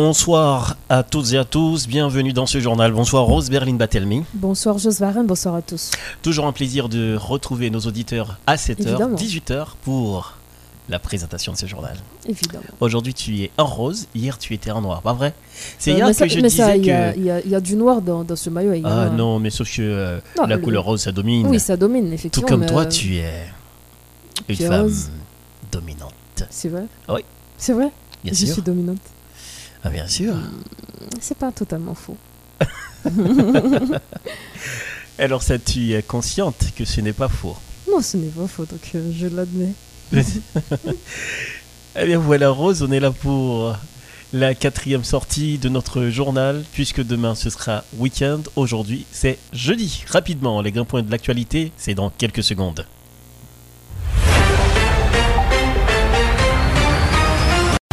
Bonsoir à toutes et à tous, bienvenue dans ce journal. Bonsoir Rose Berlin Batelmi. Bonsoir Jos Varen, bonsoir à tous. Toujours un plaisir de retrouver nos auditeurs à 7h, Évidemment. 18h pour la présentation de ce journal. Évidemment. Aujourd'hui tu es en rose, hier tu étais en noir, pas vrai? C'est Euh, hier que ça, je mais ça, disais il y, a- que... il y a- il y a du noir dans, dans ce maillot. il y a- Ah non, mais sauf que euh, Non, la le- couleur rose ça domine. Oui, ça domine, Tout effectivement. comme mais, toi euh, tu es une femme rose. dominante. C'est vrai? Oui. C'est vrai? Bien Je sûr. suis dominante. Ah bien sûr. C'est pas totalement faux. Alors ça tu es consciente que ce n'est pas faux? Non, ce n'est pas faux, donc euh, je l'admets. Eh bien voilà Rose, on est là pour la quatrième sortie de notre journal, puisque demain ce sera week-end, aujourd'hui c'est jeudi. Rapidement, les grands points de l'actualité, c'est dans quelques secondes.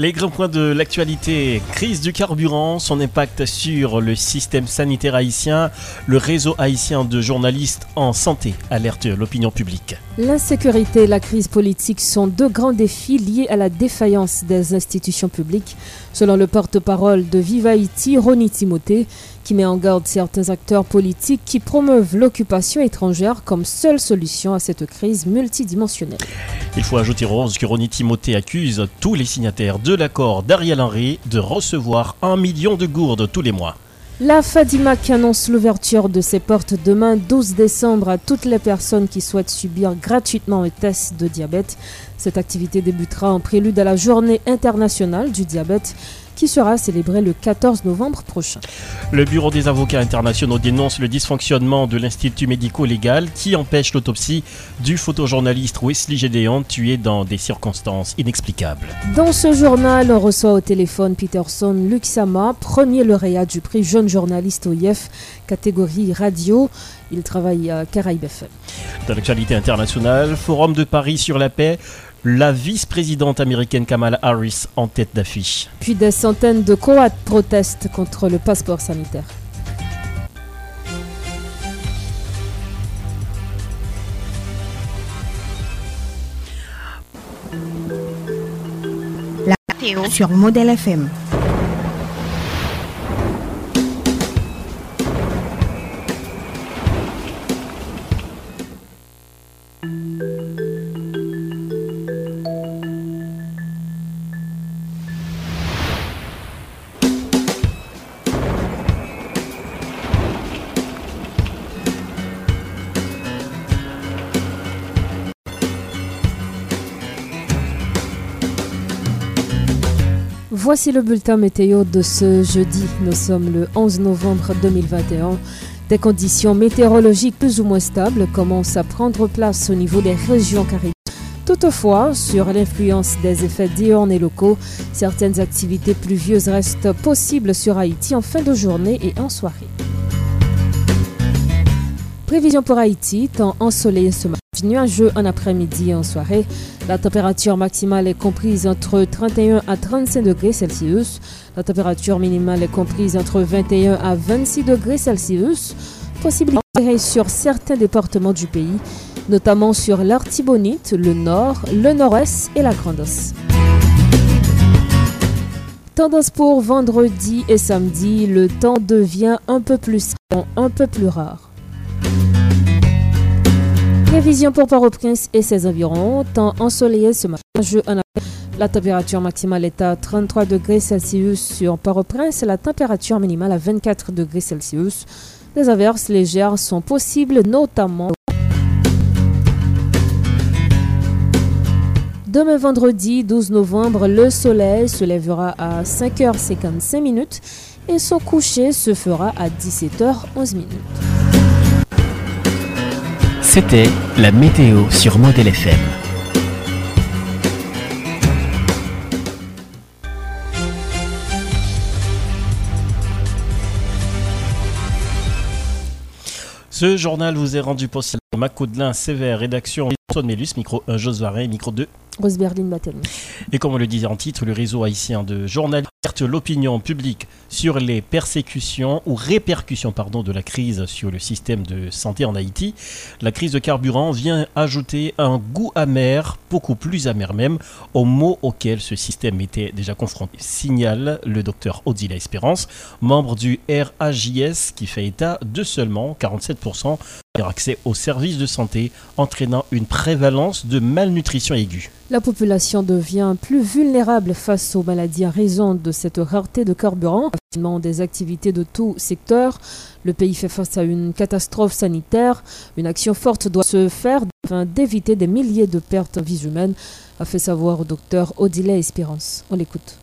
Les grands points de l'actualité, crise du carburant, son impact sur le système sanitaire haïtien, le réseau haïtien de journalistes en santé alerte l'opinion publique. L'insécurité et la crise politique sont deux grands défis liés à la défaillance des institutions publiques, selon le porte-parole de Vive Haïti, Ronnie Timothée, qui met en garde certains acteurs politiques qui promeuvent l'occupation étrangère comme seule solution à cette crise multidimensionnelle. Il faut ajouter Rose que Ronnie Timothée accuse tous les signataires de l'accord d'Ariel Henry de recevoir un million de gourdes tous les mois. La Fadima qui annonce l'ouverture de ses portes demain 12 décembre à toutes les personnes qui souhaitent subir gratuitement un test de diabète. Cette activité débutera en prélude à la journée internationale du diabète qui sera célébrée le 14 novembre prochain. Le Bureau des avocats internationaux dénonce le dysfonctionnement de l'Institut médico-légal qui empêche l'autopsie du photojournaliste Wesley Gédéon tué dans des circonstances inexplicables. Dans ce journal, on reçoit au téléphone Peterson Luxama, premier lauréat du prix jeune journaliste OIF, catégorie radio. Il travaille à Caraïbes FM. Dans l'actualité internationale, Forum de Paris sur la paix, la vice-présidente américaine Kamala Harris en tête d'affiche. Puis des centaines de Croates protestent contre le passeport sanitaire. Théo sur Modèle FM. Voici le bulletin météo de ce jeudi. Nous sommes le 11 novembre 2021. Des conditions météorologiques plus ou moins stables commencent à prendre place au niveau des régions caribéennes. Toutefois, sur l'influence des effets diurnes et locaux, certaines activités pluvieuses restent possibles sur Haïti en fin de journée et en soirée. Prévision pour Haïti, temps ensoleillé ce matin, nuageux en après-midi et en soirée. La température maximale est comprise entre 31 à 35 degrés Celsius. La température minimale est comprise entre 21 à 26 degrés Celsius. Possibilité sur certains départements du pays, notamment sur l'Artibonite, le Nord, le Nord-Est et la Grande-Osse. Tendance pour vendredi et samedi, le temps devient un peu plus rare. Prévision pour Port-au-Prince et ses environs. Temps ensoleillé ce matin. En La température maximale est à 33 degrés Celsius sur Port-au-Prince la température minimale à 24 degrés Celsius. Des averses légères sont possibles, notamment. Demain vendredi 12 novembre, le soleil se lèvera à 5h55 minutes et son coucher se fera à 17h11 minutes. C'était la météo sur Modèle FM. Ce journal vous est rendu possible. Macaudelin Sévère, rédaction Antoine Mélus, micro 1 Josvarin, micro 2 Et comme on le disait en titre, le réseau haïtien de journal alerte l'opinion publique sur les persécutions ou répercussions pardon, de la crise sur le système de santé en Haïti. La crise de carburant vient ajouter un goût amer, beaucoup plus amer même, aux maux auxquels ce système était déjà confronté. Signale le docteur Odila Espérance, membre du RAJS, qui fait état de seulement 47% accès aux services de santé, entraînant une prévalence de malnutrition aiguë. La population devient plus vulnérable face aux maladies à raison de cette rareté de carburant. Des activités de tout secteur, le pays fait face à une catastrophe sanitaire. Une action forte doit se faire afin d'éviter des milliers de pertes de vies humaines, a fait savoir au docteur Odile Espérance. On l'écoute.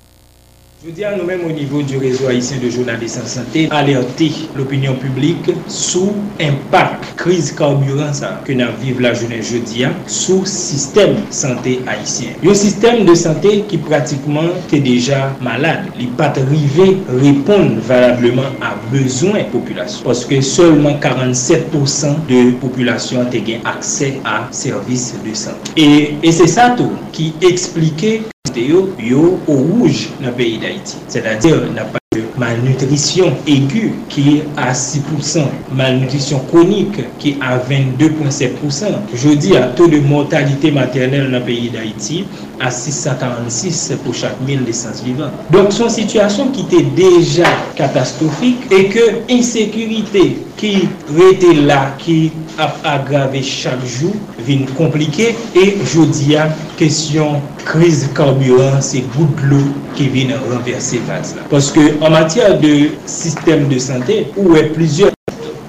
Je dis à nous-mêmes au niveau du réseau haïtien de journalistes en santé, alerter l'opinion publique sous impact crise carburant ça, que nous vivons la journée jeudi sous système santé haïtien. Un système de santé qui pratiquement est déjà malade. Il pas arrivé répondre valablement à besoin de la population parce que seulement 47% de population a accès à services de santé. Et, et c'est ça tout qui expliquait yo, yo ou rouge nan peyi d'Haïti. Sè da dir, nan pa de malnutrisyon egu ki a 6%, malnutrisyon konik ki a 22.7%. Jodi, a to de mortalite maternel nan peyi d'Haïti, à 646 pour chaque 1000 licences vivantes. Donc, son situation qui était déjà catastrophique et que insécurité qui était là, qui a aggravé chaque jour, vient compliquée. Et je dis à question crise carburant, c'est bout de l'eau qui vient renverser vase là. Parce que en matière de système de santé, où est plusieurs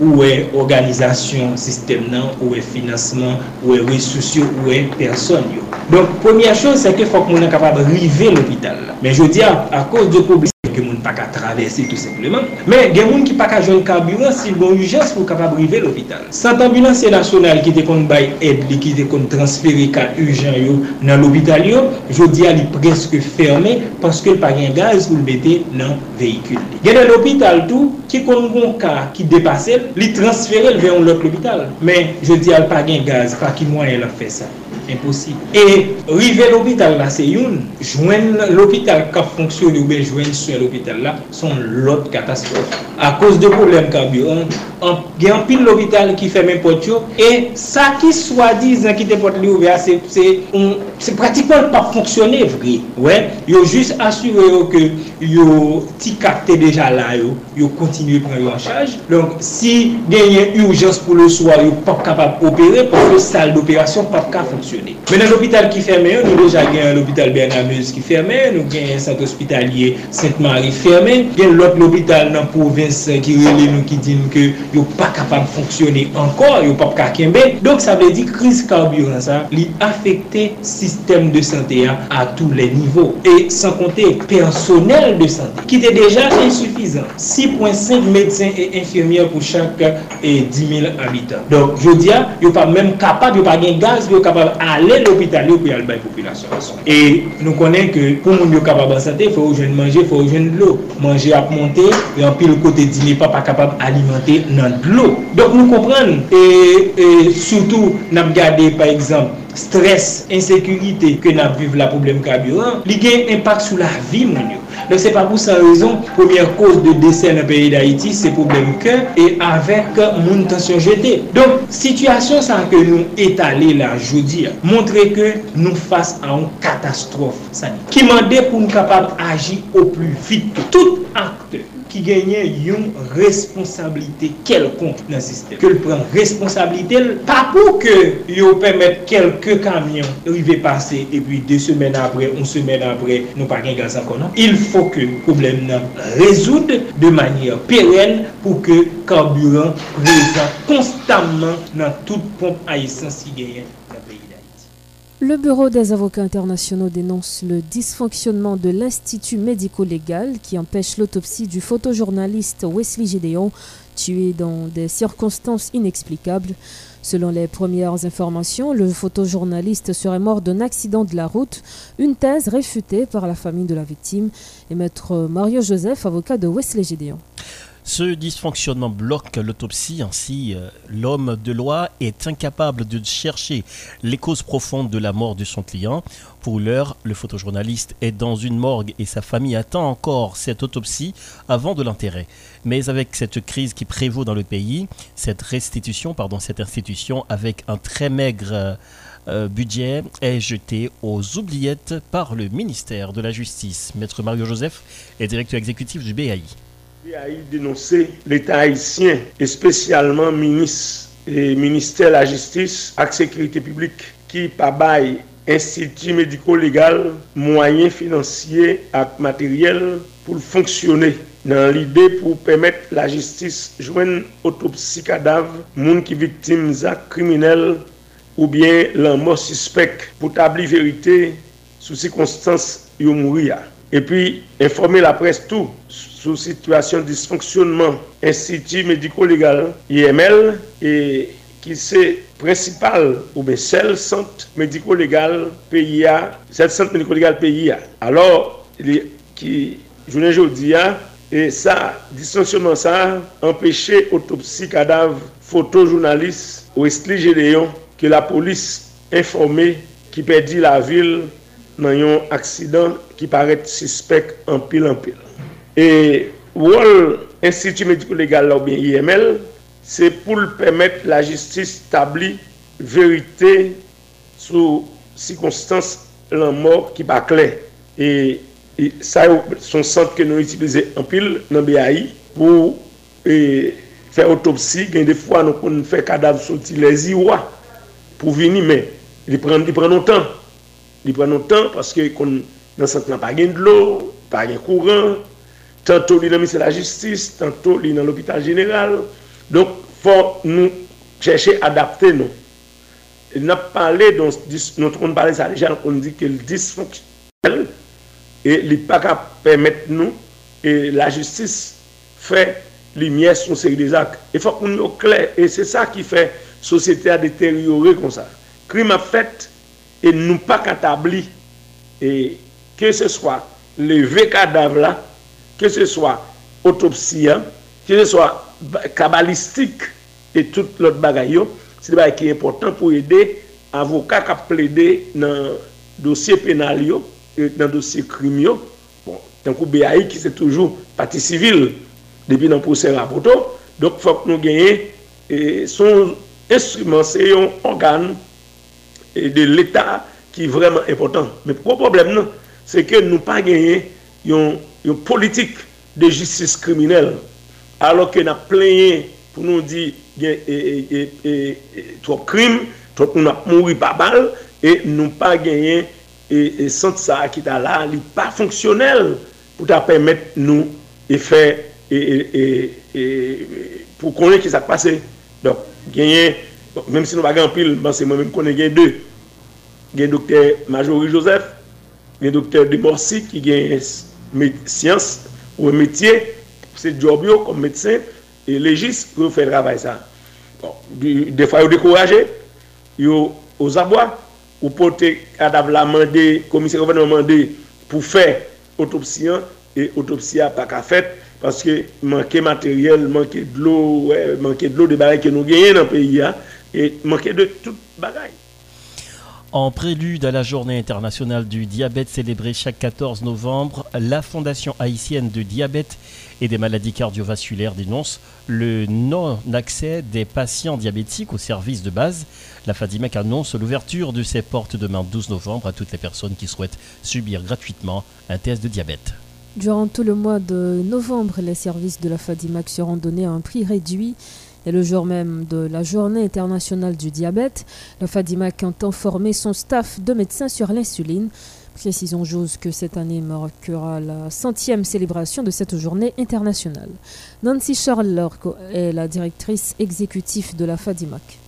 ouwe organizasyon sistem nan, ouwe financeman, ouwe resusyo, ouwe person yo. Donk, pwemye chon, se ke fok moun an kapab rive l'opital la. Men jodi, a kouz de publik, moun pa ka travesse tout sepleman. Men gen moun ki pa ka joun karburant sil bon urjans pou kapab rive l'opital. Sant ambulansye nasyonal ki te kon bay ed li ki te kon transferi ka urjan yo nan l'opital yo, jodi a li preske ferme paske l pa gen gaz pou l bete nan vehikul li. Gen nan l'opital tou, ki kon kon ka ki depase li transfere l veyon lot l'opital. Men jodi a l pa gen gaz pa ki mwen el a fe sa. Imposib. E rive l'opital la se youn, jwen l'opital ka fonksyon ou ben jwen sou l'opital l'hôpital la, son lot katastrofe. A kouz de problem karburant, gen pil l'hôpital ki fè men pot yo, e sa ki swa dizan ki te pot li ouve a, se pratikman pa fonksyonè vri. Ouè, yo jous asywe yo ke yo ti kakte deja la yo, yo kontinye pran yo an chaj. Donk, si genyen urjans pou le swa, yo pap kapap opere, pou le sal d'opération pap ka fonksyonè. Menan l'hôpital ki fè men yo, nou deja gen l'hôpital Bernamuse ki fè men, nou gen yon sat hospitalier Sainte-Marie ferme, gen lot l'opital nan provins ki rele nou ki din ke yo pa kapab fonksyone ankor, yo pa pa kakembe. Donk sa vle di kriz karburans sa li afekte sistem de sante a a tou le nivou. E san konte personel de sante ki te deja insoufizan. 6.5 medsen e infirmier pou chak e euh, 10.000 habitan. Donk je di a, yo pa menm kapab, yo pa gen gaz, yo kapab ale l'opital yo pou yal bay populasyon. E nou konen ke pou moun yo kapab an sante, fò ou jen manje, fò ou jen lo yo, manje ap monte, e anpil kote dine pa pa kapab alimante nan dlo. Dok nou kompren, e, e soutou nan gade par exemple, stres, insekurite, ke nan vive la problem kaburant, li gen impak sou la vi moun yo. Donc c'est pas pour sa raison, première cause de décès dans le pays d'Haïti, c'est problème que et avec mon tension jetée. Donc, situation ça que nous étaler là, je veux dire, montrer que nous face à une catastrophe sanitaire. Qui m'a pour nous capable d'agir au plus vite. Tout acteur ki genye yon responsabilite kelkonk nan sistem. Ke l pren responsabilite, pa pou ke yo pemet kelke kamyon rive pase, e pi de semen apre, on semen apre, nou pa gen gaz akon nan. Il fò ke problem nan rezoud de manyer peren pou ke karburant prezant konstanman nan tout pompe a esans ki genye. Le Bureau des avocats internationaux dénonce le dysfonctionnement de l'Institut médico-légal qui empêche l'autopsie du photojournaliste Wesley Gédéon, tué dans des circonstances inexplicables. Selon les premières informations, le photojournaliste serait mort d'un accident de la route, une thèse réfutée par la famille de la victime et maître Mario Joseph, avocat de Wesley Gédéon. Ce dysfonctionnement bloque l'autopsie, ainsi euh, l'homme de loi est incapable de chercher les causes profondes de la mort de son client. Pour l'heure, le photojournaliste est dans une morgue et sa famille attend encore cette autopsie avant de l'enterrer. Mais avec cette crise qui prévaut dans le pays, cette restitution, pardon, cette institution avec un très maigre euh, budget est jetée aux oubliettes par le ministère de la Justice. Maître Mario Joseph est directeur exécutif du BAI a dénoncé l'État haïtien et spécialement ministre et ministère de la Justice et Sécurité publique qui par bail institut médico-légal moyens financiers et matériels pour fonctionner dans l'idée pour permettre la justice joindre autopsie cadavre monde qui victime d'actes criminels ou bien la mort suspect pour établir vérité sous circonstances où mourir E pi informe la pres tou sou situasyon disfonksyonman Institut Mediko-Legal IML e ki se prinsipal ou be sel sant Mediko-Legal PIA, sel sant Mediko-Legal PIA. Alors, ki jounen jodi ya, e sa disfonksyonman sa empeshe otopsi kadav fotojounalist Wesley Gédéon ke la polis informe ki pedi la vil nan yon aksidan qui paraît suspect en pile en pile. Et rôle Institut médico-légal ou bien IML, c'est pour permettre la justice d'établir vérité sur circonstances la mort qui pas clair. Et, ça, son centre que nous utilisons en pile dans BAI pour faire autopsie. Des fois, nous pouvons faire cadavre sortir les Iwa pour venir, mais il prend, il prend longtemps. Il prend longtemps parce que dans le centre, n'a pas de l'eau, pas de courant. Tantôt, il est dans la justice, tantôt, il est dans l'hôpital général. Donc, il faut nous chercher à adapter nous. Il a parlé, dans, notre on parle ça déjà, on dit que le dysfonctionnel et il pas de permettre nous, et la justice fait lumière sur ces actes. Il faut qu'on nous clair, et c'est ça qui fait la société à détériorer comme ça. Crime a fait, et nous pas et que ce soit les vieux cadavres là, que ce soit autopsie, hein, que ce soit cabalistique et tout l'autre bagaille, c'est des qui est important pour aider avocats qui plaider dans le dossier pénal et dans dossier criminel. Bon, tant que BAI qui c'est toujours partie civile depuis dans le procès rapporto, donc il faut que nous gagnions son instrument, c'est un organe de l'État qui est vraiment important. Mais le problème, se ke nou pa genye yon, yon politik de jistis kriminel, alo ke na plenye pou nou di gen e, e, e, e trop krim, trop nou na mouri pa bal, e nou pa genye e sent sa akita la li pa fonksyonel pou ta pemet nou e fe pou konen ki sa pase. Dok, genye, menm si nou bagan pil, ban se mwen menm konen genye de, genye dokter Majori Joseph, gen doktor de Morsi ki gen siyans ou metye, se job yo kom metsen, e legis pou fè travay sa. Bon, defa yo dekouraje, yo ozabwa, ou pote kadav la mande, komisè konvenan mande pou fè otopsiyan, e otopsiyan pa ka fèt, paske manke materyel, manke dlo, manke dlo de bagay ke nou genye nan peyi ya, e manke de tout bagay. En prélude à la journée internationale du diabète célébrée chaque 14 novembre, la Fondation haïtienne de diabète et des maladies cardiovasculaires dénonce le non-accès des patients diabétiques aux services de base. La FADIMEC annonce l'ouverture de ses portes demain 12 novembre à toutes les personnes qui souhaitent subir gratuitement un test de diabète. Durant tout le mois de novembre, les services de la FADIMAC seront donnés à un prix réduit et le jour même de la journée internationale du diabète, la FADIMAC entend former son staff de médecins sur l'insuline. Précisons j'ose que cette année marquera la centième célébration de cette journée internationale. Nancy Charles est la directrice exécutive de la FADIMAC.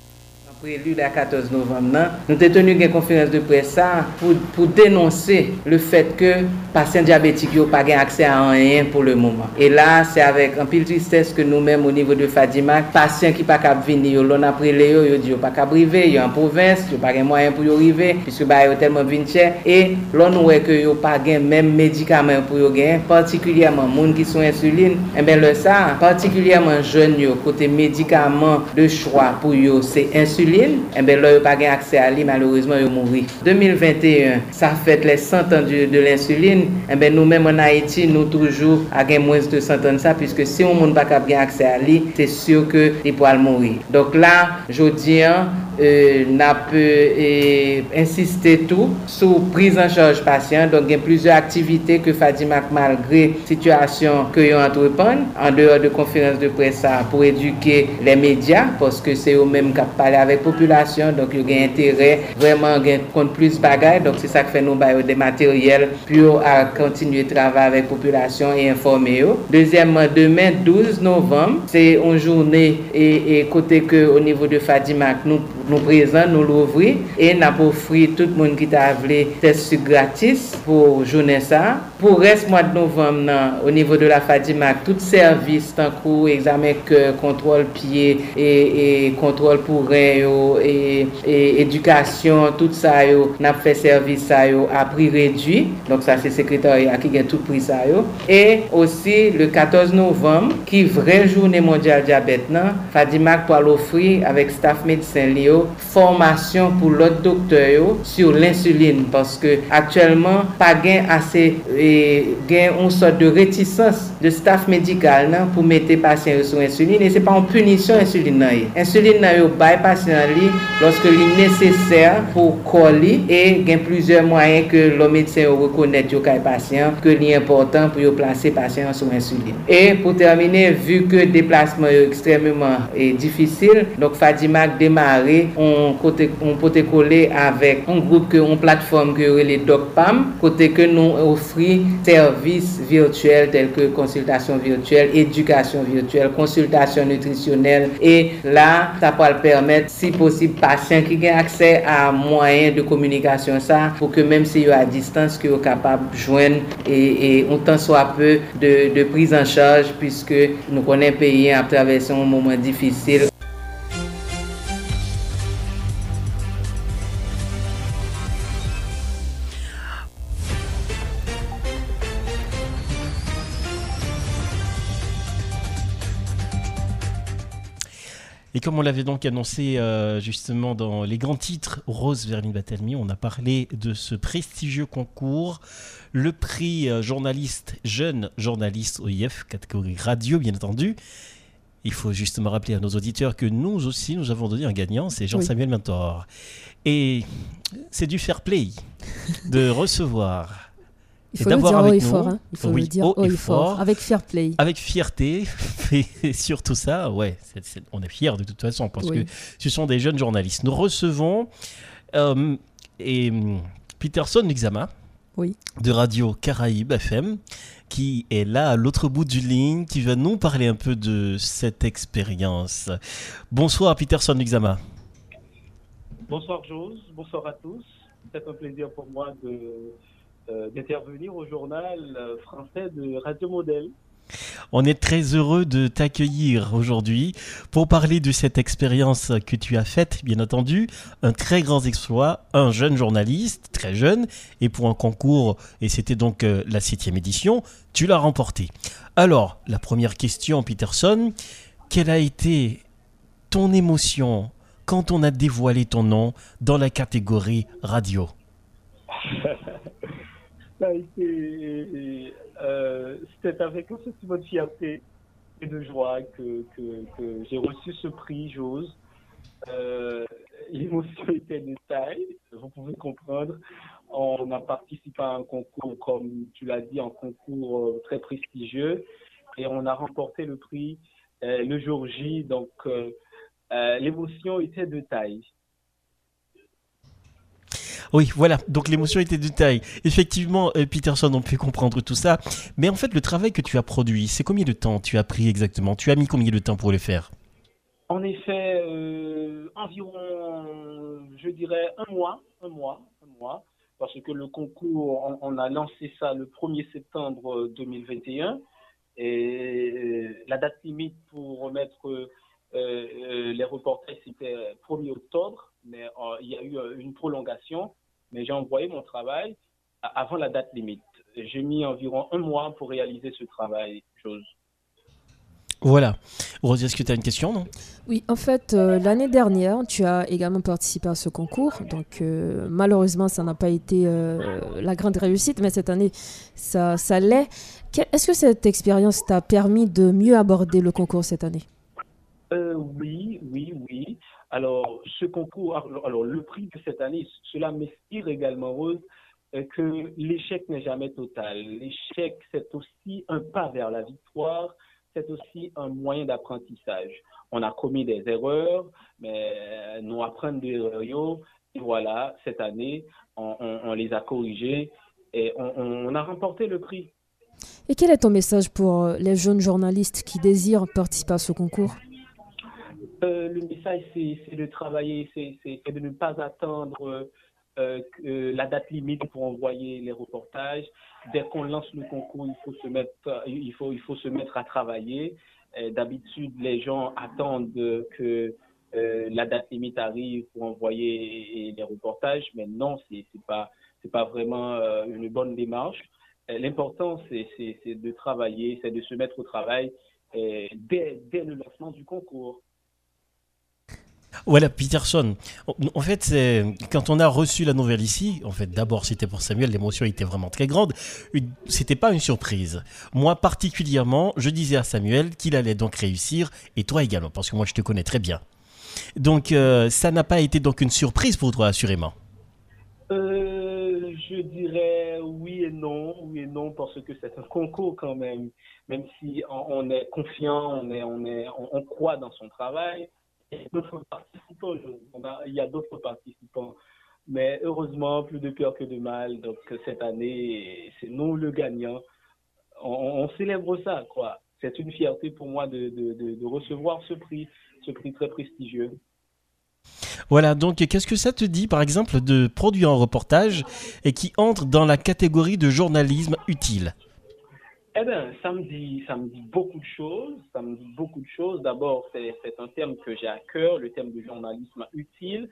Prélu la 14 novembre, nous avons tenu une conférence de presse pour, pour dénoncer le fait que les patients diabétiques n'ont pas accès à rien pour le moment. Et là, c'est avec un pile tristesse que nous-mêmes, au niveau de Fadima, patients qui ne peuvent pas venir, on a pris les ils disent pas arriver, ils sont en province, ils n'ont pas moyen pour y arriver, puisque bah, ils tellement cher. Et là, nous voyons qu'ils n'ont pas même médicaments pour y gagner, particulièrement les gens qui sont insuline. Et eh bien, le ça, particulièrement jeunes, côté médicaments de choix pour eux, c'est insuline. lin, eh ebe lò yo pa gen akse a li, malourezman yo mouri. 2021, sa fèt le 100 an de, de l'insuline, eh ebe nou mèm an Haiti, nou toujou a gen mwens de 100 an sa, piske si yon moun pa kap gen akse a li, se syo ke li po al mouri. Dok la, jodi an, euh, n'a pu euh, insister tout sur prise en charge patient. Donc, il y a plusieurs activités que Fadima, malgré situation que ont entreprendre, en dehors de conférences de presse pour éduquer les médias, parce que c'est eux-mêmes qui parlent avec la population. Donc, il y a intérêt vraiment de compte plus de bagages. Donc, c'est ça qui fait nous des matériels pour continuer de travailler avec la population et informer eux. Deuxièmement, demain, 12 novembre, c'est une journée et, côté que au niveau de Fadimak, nous nou prezant, nou louvri, e na pou fri tout moun ki ta avle test su gratis pou jounen sa. Pou res mwa de novem nan, o nivou de la Fadimak, tout servis tan kou, examen ke kontrol piye, e, e kontrol pou ren yo, e, e edukasyon, tout sa yo, nap fe servis sa yo, apri redwi, donk sa se sekretary a ki gen tout pri sa yo, e osi le 14 novem, ki vre jounen mondial diabet nan, Fadimak pou al ofri avek staff medisen li yo, yo formasyon pou lot doktor yo sur l'insuline. Paske aktuelman pa gen ase e, gen on sort de retisans de staff medikal nan pou mette pasyen yo sou insuline e se pa an punisyon insuline nan yo. Insuline nan yo bay pasyen li loske li neseser pou kol li. E gen plizye mwayen ke lo medisyen yo rekonet yo kay pasyen ke li important pou yo plase pasyen sou insuline. E pou termine vu ke deplasman yo ekstremement e difisil, donc Fadimak demare on, kote, on pote kole avèk an group ke an platform ke rele DocPam, kote ke nou ofri servis virtuel tel ke konsultasyon virtuel, edukasyon virtuel, konsultasyon nutrisyonel, e la sa pal permèt si posib pasyen ki gen aksè a mwayen de komunikasyon sa, pou ke mèm si yo a distans ki yo kapab jwen e, e an tan so apè de, de priz an chaj, pwiske nou konen peyi ap travesse an mouman difisil. Et comme on l'avait donc annoncé euh, justement dans les grands titres Rose Verline Batelmi, on a parlé de ce prestigieux concours, le prix euh, journaliste, jeune journaliste OIF, catégorie radio bien entendu. Il faut justement rappeler à nos auditeurs que nous aussi, nous avons donné un gagnant, c'est Jean-Samuel Mentor. Et c'est du fair play de recevoir il faut le dire haut et fort. Hein. Il faut le dire haut et fort. Avec fair play. Avec fierté. Et surtout ça, ouais, on est fiers de toute façon parce que ce sont des jeunes journalistes. Nous recevons euh, et, Peterson Luxama oui. de Radio Caraïbe FM qui est là à l'autre bout du ligne, qui va nous parler un peu de cette expérience. Bonsoir Peterson Luxama. Bonsoir Jose, bonsoir à tous. C'est un plaisir pour moi de d'intervenir au journal euh, français de Radio Modèle. On est très heureux de t'accueillir aujourd'hui pour parler de cette expérience que tu as faite, bien entendu, un très grand exploit, un jeune journaliste, très jeune, et pour un concours, et c'était donc euh, la septième édition, tu l'as remporté. Alors, la première question, Peterson, quelle a été ton émotion quand on a dévoilé ton nom dans la catégorie radio? Euh, c'était avec un sentiment fierté et de joie que, j'ai reçu ce prix, j'ose. Euh, l'émotion était de taille, vous pouvez comprendre. On a participé à un concours, comme tu l'as dit, un concours euh, très prestigieux, et on a remporté le prix le jour J. Donc, l'émotion était de taille. Oui, voilà. Donc l'émotion était de taille. Effectivement, euh, Peterson, on peut comprendre tout ça. Mais en fait, le travail que tu as produit, c'est combien de temps tu as pris exactement? Tu as mis combien de temps pour le faire? En effet, environ, je dirais, un mois, un mois, un mois, parce que le concours, on, a lancé ça le 1er septembre 2021, et la date limite pour remettre les reportages, c'était 1er octobre, mais il y a eu une prolongation, mais j'ai envoyé mon travail avant la date limite. J'ai mis environ un mois pour réaliser ce travail, chose. Voilà. Rosie, est-ce que tu as une question, non? Oui, en fait, euh, l'année dernière, tu as également participé à ce concours. Donc, euh, malheureusement, ça n'a pas été euh, la grande réussite, mais cette année, ça, ça l'est. Est-ce que cette expérience t'a permis de mieux aborder le concours cette année? Oui, oui, oui. Alors, ce concours, alors, le prix de cette année, cela m'inspire également, Rose, que l'échec n'est jamais total. L'échec, c'est aussi un pas vers la victoire, c'est aussi un moyen d'apprentissage. On a commis des erreurs, mais nous apprenons des erreurs. Et voilà, cette année, on, les a corrigées et on, a remporté le prix. Et quel est ton message pour euh, les jeunes journalistes qui désirent participer à ce concours? Euh, Le message, c'est de travailler, c'est de ne pas attendre euh, la date limite pour envoyer les reportages. Dès qu'on lance le concours, il faut se mettre, il faut, se mettre à travailler. D'habitude, les gens attendent que euh, la date limite arrive pour envoyer les reportages, mais non, c'est pas, pas vraiment euh, une bonne démarche. L'important, c'est de travailler, c'est de se mettre au travail dès le lancement du concours. Voilà, Peterson. En fait, quand on a reçu la nouvelle ici, en fait, d'abord, c'était pour Samuel, l'émotion était vraiment très grande. C'était pas une surprise. Moi, particulièrement, je disais à Samuel qu'il allait donc réussir, et toi également, parce que moi, je te connais très bien. Donc, euh, ça n'a pas été donc une surprise pour toi, assurément. Euh, je dirais oui et non, oui et non, parce que c'est un concours quand même. Même si on, est confiant, on, est, on, est, on croit dans son travail d'autres participants. il y a d'autres participants. Mais heureusement, plus de peur que de mal. Donc cette année, c'est nous le gagnant. On, célèbre ça, quoi. C'est une fierté pour moi de, de, recevoir ce prix, ce prix très prestigieux. Voilà, donc qu'est-ce que ça te dit, par exemple, de produire un reportage et qui entre dans la catégorie de journalisme utile? Eh bien, ça me, dit, ça me dit beaucoup de choses. Ça me dit beaucoup de choses. D'abord, c'est un thème que j'ai à cœur, le thème du journalisme utile.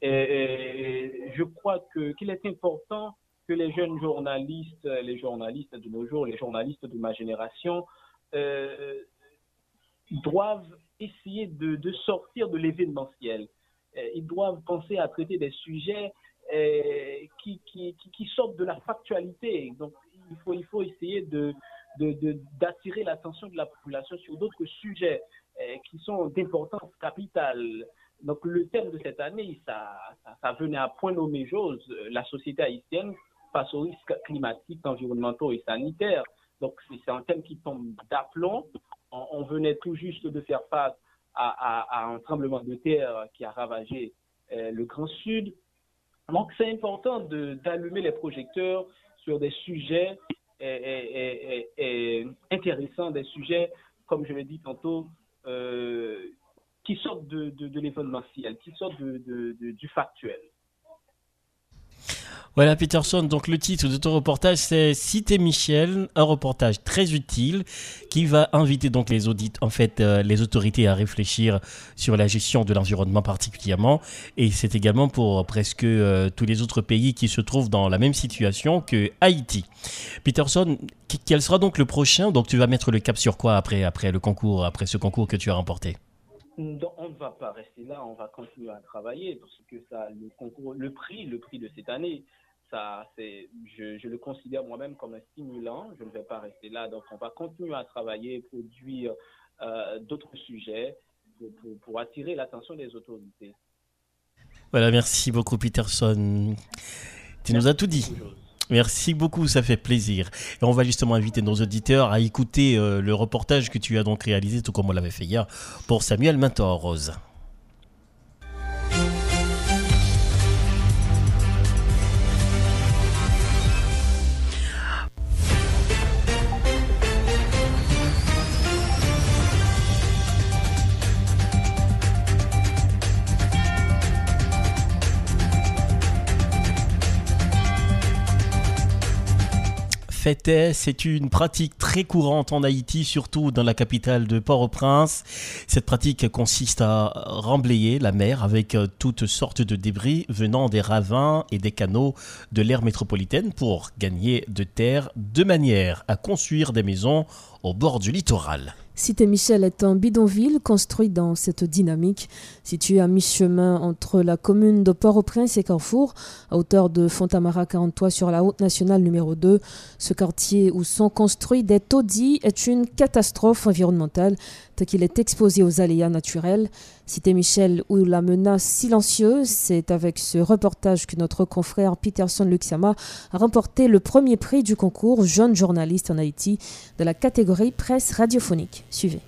Et, je crois qu'il est important que les jeunes journalistes, les journalistes de nos jours, les journalistes de ma génération, euh, doivent essayer de, sortir de l'événementiel. Euh, ils doivent penser à traiter des sujets euh, qui, qui, qui, sortent de la factualité. Donc, il faut, il faut essayer de, d'attirer l'attention de la population sur d'autres sujets eh, qui sont d'importance capitale. Donc le thème de cette année, ça, ça, venait à point nommer chose, la société haïtienne face aux risques climatiques, environnementaux et sanitaires. Donc c'est un thème qui tombe d'aplomb. On, venait tout juste de faire face à, un tremblement de terre qui a ravagé eh, le Grand Sud. Donc c'est important d'allumer les projecteurs sur des sujets est, intéressant, des sujets, comme je l'ai dit tantôt, euh, qui sortent de, de, de l'événementiel, qui sortent de, du factuel. Voilà Peterson, donc le titre de ton reportage c'est Cité Michel, un reportage très utile qui va inviter donc les audits, en fait euh, les autorités à réfléchir sur la gestion de l'environnement particulièrement. Et c'est également pour presque euh, tous les autres pays qui se trouvent dans la même situation que Haïti. Peterson, quel sera donc le prochain? Donc tu vas mettre le cap sur quoi après après le concours, après ce concours que tu as remporté? On ne va pas rester là, on va continuer à travailler parce que ça, le concours, le prix, le prix de cette année, ça, c'est, je, le considère moi-même comme un stimulant. Je ne vais pas rester là. Donc, on va continuer à travailler, produire euh, d'autres sujets pour, attirer l'attention des autorités. Voilà, merci beaucoup, Peterson. Tu nous as tout dit. Merci beaucoup, ça fait plaisir. Et on va justement inviter nos auditeurs à écouter euh, le reportage que tu as donc réalisé, tout comme on l'avait fait hier, pour Samuel Mentor, fêtait, c'est une pratique très courante en Haïti, surtout dans la capitale de Port-au-Prince. Cette pratique consiste à remblayer la mer avec euh, toutes sortes de débris venant des ravins et des canaux de l'aire métropolitaine pour gagner de terre de manière à construire des maisons au bord du littoral. Cité Michel est un bidonville construit dans cette dynamique, situé à mi-chemin entre la commune de Port-au-Prince et Carrefour, à hauteur de Fontamara 43 sur la route nationale numéro 2. Ce quartier où sont construits des taudis est une catastrophe environnementale, qu'il est exposé aux aléas naturels. Cité Michel où la menace silencieuse, c'est avec ce reportage que notre confrère Peterson Luxama a remporté le premier prix du concours Jeune journaliste en Haïti de la catégorie presse radiophonique. Suivez.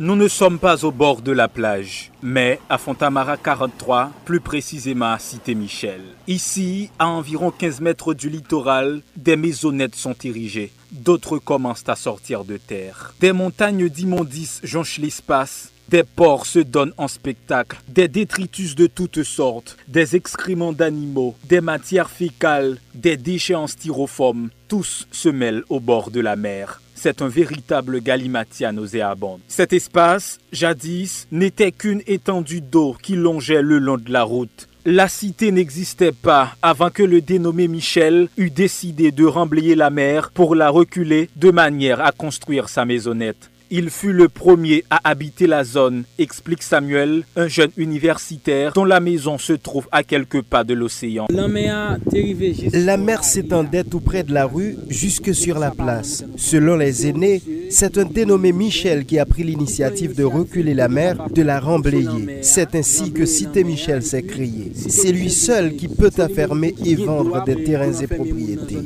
Nous ne sommes pas au bord de la plage, mais à Fontamara 43, plus précisément à Cité Michel. Ici, à environ 15 mètres du littoral, des maisonnettes sont érigées. D'autres commencent à sortir de terre. Des montagnes d'immondices jonchent l'espace des porcs se donnent en spectacle, des détritus de toutes sortes, des excréments d'animaux, des matières fécales, des déchets en styrofoam, tous se mêlent au bord de la mer. C'est un véritable galimatia nauséabond. Cet espace, jadis, n'était qu'une étendue d'eau qui longeait le long de la route. La cité n'existait pas avant que le dénommé Michel eût décidé de remblayer la mer pour la reculer de manière à construire sa maisonnette. Il fut le premier à habiter la zone, explique Samuel, un jeune universitaire dont la maison se trouve à quelques pas de l'océan. La mer s'étendait tout près de la rue, jusque sur la place. Selon les aînés, c'est un dénommé Michel qui a pris l'initiative de reculer la mer, de la remblayer. C'est ainsi que Cité Michel s'est créée. C'est lui seul qui peut affermer et vendre des terrains et propriétés.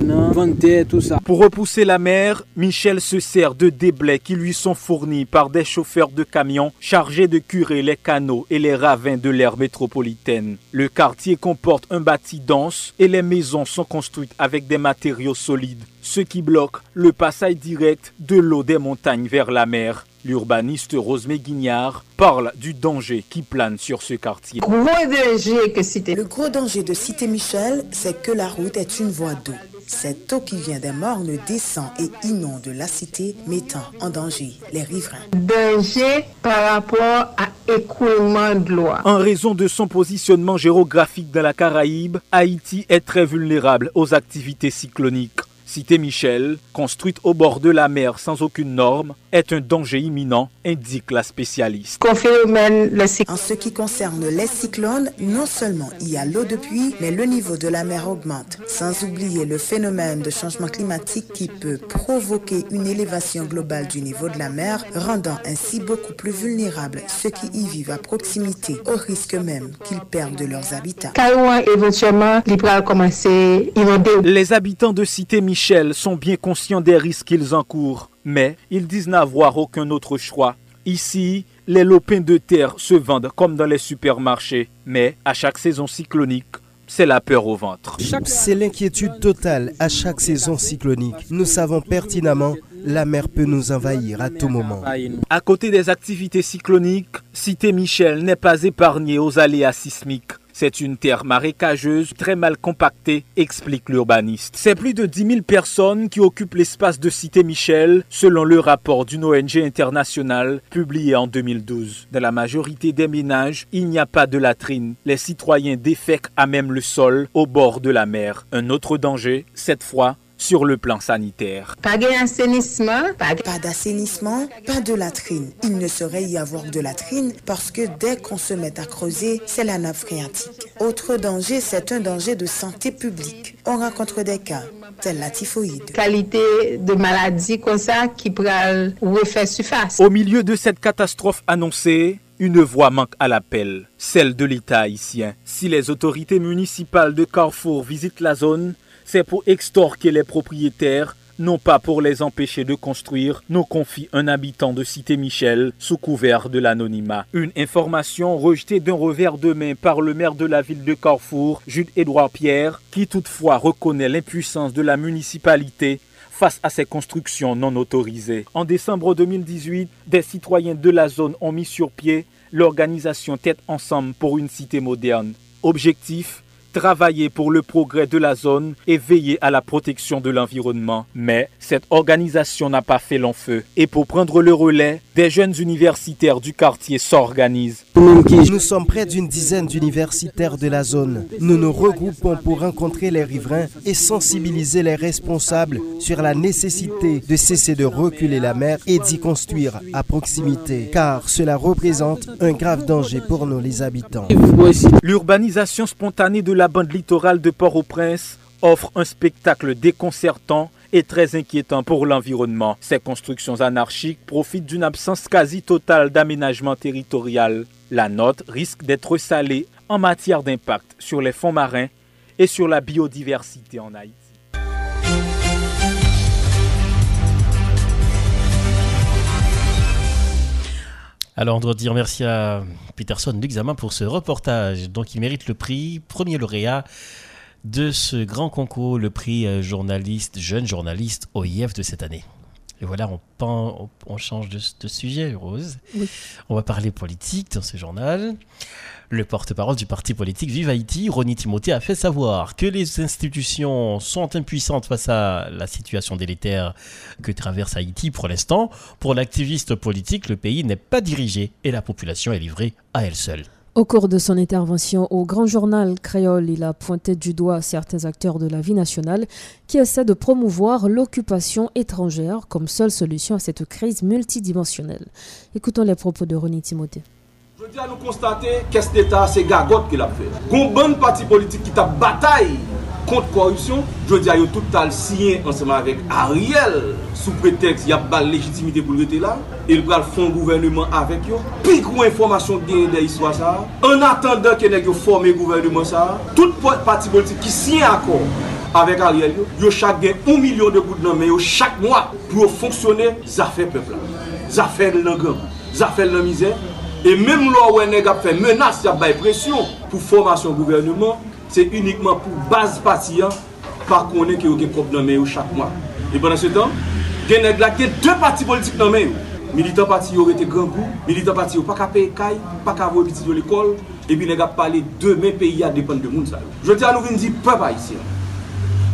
Pour repousser la mer, Michel se sert de déblais qui lui sont fournis par des chauffeurs de camions chargés de curer les canaux et les ravins de l'aire métropolitaine. Le quartier comporte un bâti dense et les maisons sont construites avec des matériaux solides, ce qui bloque le passage direct de l'eau des montagnes vers la mer. L'urbaniste Rosemée Guignard parle du danger qui plane sur ce quartier. Le gros danger de Cité Michel, c'est que la route est une voie d'eau. Cette eau qui vient des mornes descend et inonde la cité, mettant en danger les riverains. Danger par rapport à écoulement de l'eau. En raison de son positionnement géographique dans la Caraïbe, Haïti est très vulnérable aux activités cycloniques. Cité Michel, construite au bord de la mer sans aucune norme, est un danger imminent, indique la spécialiste. En ce qui concerne les cyclones, non seulement il y a l'eau de pluie, mais le niveau de la mer augmente. Sans oublier le phénomène de changement climatique qui peut provoquer une élévation globale du niveau de la mer, rendant ainsi beaucoup plus vulnérables ceux qui y vivent à proximité, au risque même qu'ils perdent leurs habitats. éventuellement, commencer Les habitants de Cité Michel sont bien conscients des risques qu'ils encourent, mais ils disent n'avoir aucun autre choix. Ici, les lopins de terre se vendent comme dans les supermarchés, mais à chaque saison cyclonique, c'est la peur au ventre. C'est l'inquiétude totale à chaque saison cyclonique. Nous savons pertinemment la mer peut nous envahir à tout moment. À côté des activités cycloniques, Cité Michel n'est pas épargnée aux aléas sismiques. C'est une terre marécageuse très mal compactée, explique l'urbaniste. C'est plus de 10 000 personnes qui occupent l'espace de Cité Michel, selon le rapport d'une ONG internationale publié en 2012. Dans la majorité des ménages, il n'y a pas de latrine. Les citoyens défèquent à même le sol, au bord de la mer. Un autre danger, cette fois, sur le plan sanitaire. Pas d'assainissement, pas d'assainissement, pas de latrine. Il ne saurait y avoir de latrine parce que dès qu'on se met à creuser, c'est la nappe phréatique. Autre danger, c'est un danger de santé publique. On rencontre des cas tels la typhoïde. Qualité de maladie comme ça qui pourrait refaire surface. Au milieu de cette catastrophe annoncée, une voix manque à l'appel, celle de l'État haïtien. Si les autorités municipales de Carrefour visitent la zone, c'est pour extorquer les propriétaires, non pas pour les empêcher de construire, nous confie un habitant de Cité Michel sous couvert de l'anonymat. Une information rejetée d'un revers de main par le maire de la ville de Carrefour, Jules-Édouard Pierre, qui toutefois reconnaît l'impuissance de la municipalité face à ces constructions non autorisées. En décembre 2018, des citoyens de la zone ont mis sur pied l'organisation Tête Ensemble pour une cité moderne. Objectif travailler pour le progrès de la zone et veiller à la protection de l'environnement. Mais cette organisation n'a pas fait long feu. Et pour prendre le relais, des jeunes universitaires du quartier s'organisent. Nous sommes près d'une dizaine d'universitaires de la zone. Nous nous regroupons pour rencontrer les riverains et sensibiliser les responsables sur la nécessité de cesser de reculer la mer et d'y construire à proximité, car cela représente un grave danger pour nous les habitants. L'urbanisation spontanée de la bande littorale de Port-au-Prince offre un spectacle déconcertant et très inquiétant pour l'environnement. Ces constructions anarchiques profitent d'une absence quasi totale d'aménagement territorial. La note risque d'être salée en matière d'impact sur les fonds marins et sur la biodiversité en Haïti. Alors on doit dire merci à Peterson d'Examen pour ce reportage. Donc il mérite le prix, premier lauréat de ce grand concours, le prix euh, journaliste, jeune journaliste OIF de cette année. Et voilà, on, on change de, sujet, Rose. On va parler politique dans ce journal. Le porte-parole du parti politique Vive Haïti, Ronnie Timothée, a fait savoir que les institutions sont impuissantes face à la situation délétère que traverse Haïti pour l'instant. Pour l'activiste politique, le pays n'est pas dirigé et la population est livrée à elle seule. Au cours de son intervention au Grand Journal créole, il a pointé du doigt certains acteurs de la vie nationale qui essaient de promouvoir l'occupation étrangère comme seule solution à cette crise multidimensionnelle. Écoutons les propos de René Timothée. Je dis à nous constater qu'est-ce l'État, c'est Gagotte qui l'a fait. Gon bonne parti politique qui t'a bataille contre corruption, je dis à eux tout à signé ensemble avec Ariel, sous prétexte qu'il y a pas légitimité pour le là, et il va faire un gouvernement avec eux. Puis qu'on information gagne de l'histoire ça, en attendant que nous former gouvernement ça, toute parti politique qui signe accord avec Ariel, yo chaque gagne un million de gouttes dans mais chaque mois pour fonctionner, ça fait peuple là. Ça fait l'engagement, ça fait la misère, E menm lò wè neg ap fè menas yap bay presyon pou formasyon gouvernement, se unikman pou baz pati ya, pa konen ki yo gen prop nan men yo chak mwa. E banan se tan, gen neg la gen dè pati politik nan men yo. Militant pati yo rete gangou, militant pati yo pa ka pey kay, pa ka avoy biti yo l'ekol, e bi neg ap pale de men peyi ya depan de moun sa yo. Je te anou vin di pep a isi.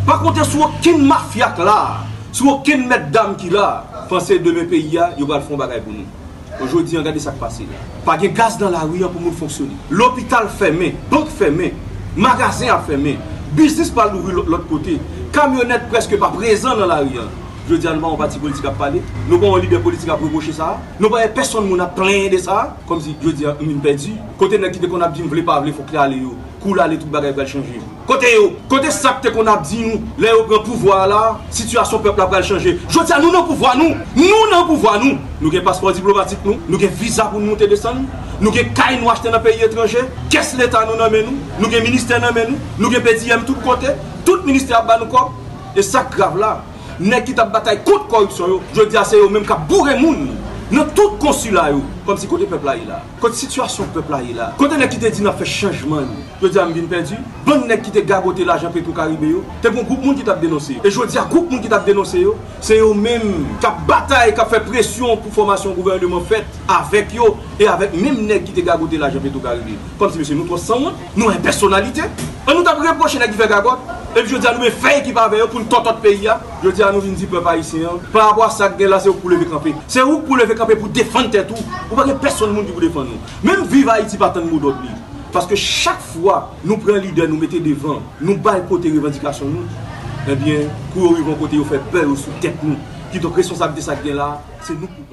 Pa konten sou okin mafyak la, sou okin met dam ki la, panse de men peyi ya, yo bal fon bagay pou nou. Aujourd'hui, regardez ça qui passe. Pas de gaz dans la rue pour nous fonctionner. L'hôpital fermé, banque fermée, magasin a fermé, business pas l'ouvrir l'autre côté, camionnette presque pas présent dans la rue. Je di an nou pa an pati politik ap pale, nou pa an lider politik ap reproche sa, nou pa an person moun ap plen de sa, kom si je di an moun pedi, kote nan kite kon ap di m vle pa vle fok le ale yo, kou la ale tout bagay pral chanje. Kote yo, kote sakte kon ap di nou, le yo pren pouvoa la, situasyon pepl ap pral chanje. Je di an nou nan pouvoa nou, nou nan pouvoa nou, nou gen paspor diplomatik nou, nou gen visa pou nou monte de san nou. Nou gen kay nou achete nan peyi etranje, kes l'Etat nou nanmen nou, nou gen minister nanmen nou, nou gen pedi yem tout kote, tout minister ap ban nou kom, e sak grav la. nèg qui t'a bataille contre corruption, je dis à c'est eux même qui bourré moun dans tout consulat Kom si kote pepla yi la, kote situasyon pepla yi la, kote nek ki te di nan fe chanjman yo, yo di am bin perdi, bon nek ki te gagote la jan petou karibe yo, te bon goup moun ki tap denose yo. E jo di a goup moun ki tap denose yo, se yo menm kap batay, kap fe presyon pou formasyon gouvernement fet, avek yo, e avek menm nek ki te gagote la jan petou karibe yo. Kom si mese nou to san moun, nou en personalite, an nou tap reproche nek ki fe gagote, e pi jo di a nou me fey ki pa veyo pou nou totot peyi ya, je di a nou vin di pepa yi se yon, pa apwa sak de la se ou pou leve kampe, se ou pou leve kampe pou defante tou, Ou pas que personne qui pour défendre nous. Même vivre Haïti, pas tant de d'autres Parce que chaque fois, nous prenons leader, nous mettons devant, nous baillons côté revendication, nous, eh bien, pour vont côté, ils font peur sous tête nous. Qui donc responsabilité ça là, c'est nous qui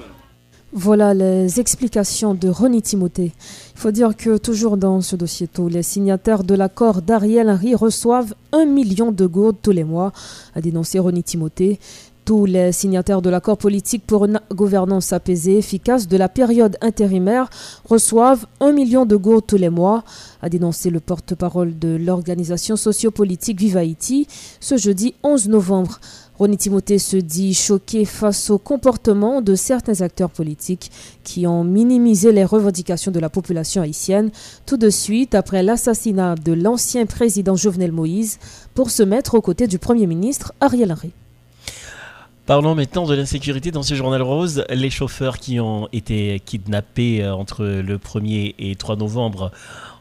voilà les explications de Ronnie Timothée. Il faut dire que toujours dans ce dossier tous les signataires de l'accord d'Ariel Henry reçoivent un million de gourdes tous les mois, a dénoncé Ronnie Timothée. Tous les signataires de l'accord politique pour une gouvernance apaisée, efficace de la période intérimaire reçoivent un million de gourdes tous les mois, a dénoncé le porte-parole de l'organisation sociopolitique Vive Haïti ce jeudi 11 novembre. Ronnie Timothée se dit choqué face au comportement de certains acteurs politiques qui ont minimisé les revendications de la population haïtienne tout de suite après l'assassinat de l'ancien président Jovenel Moïse pour se mettre aux côtés du Premier ministre Ariel Henry. Parlons maintenant de l'insécurité dans ce journal rose. Les chauffeurs qui ont été kidnappés entre le 1er et 3 novembre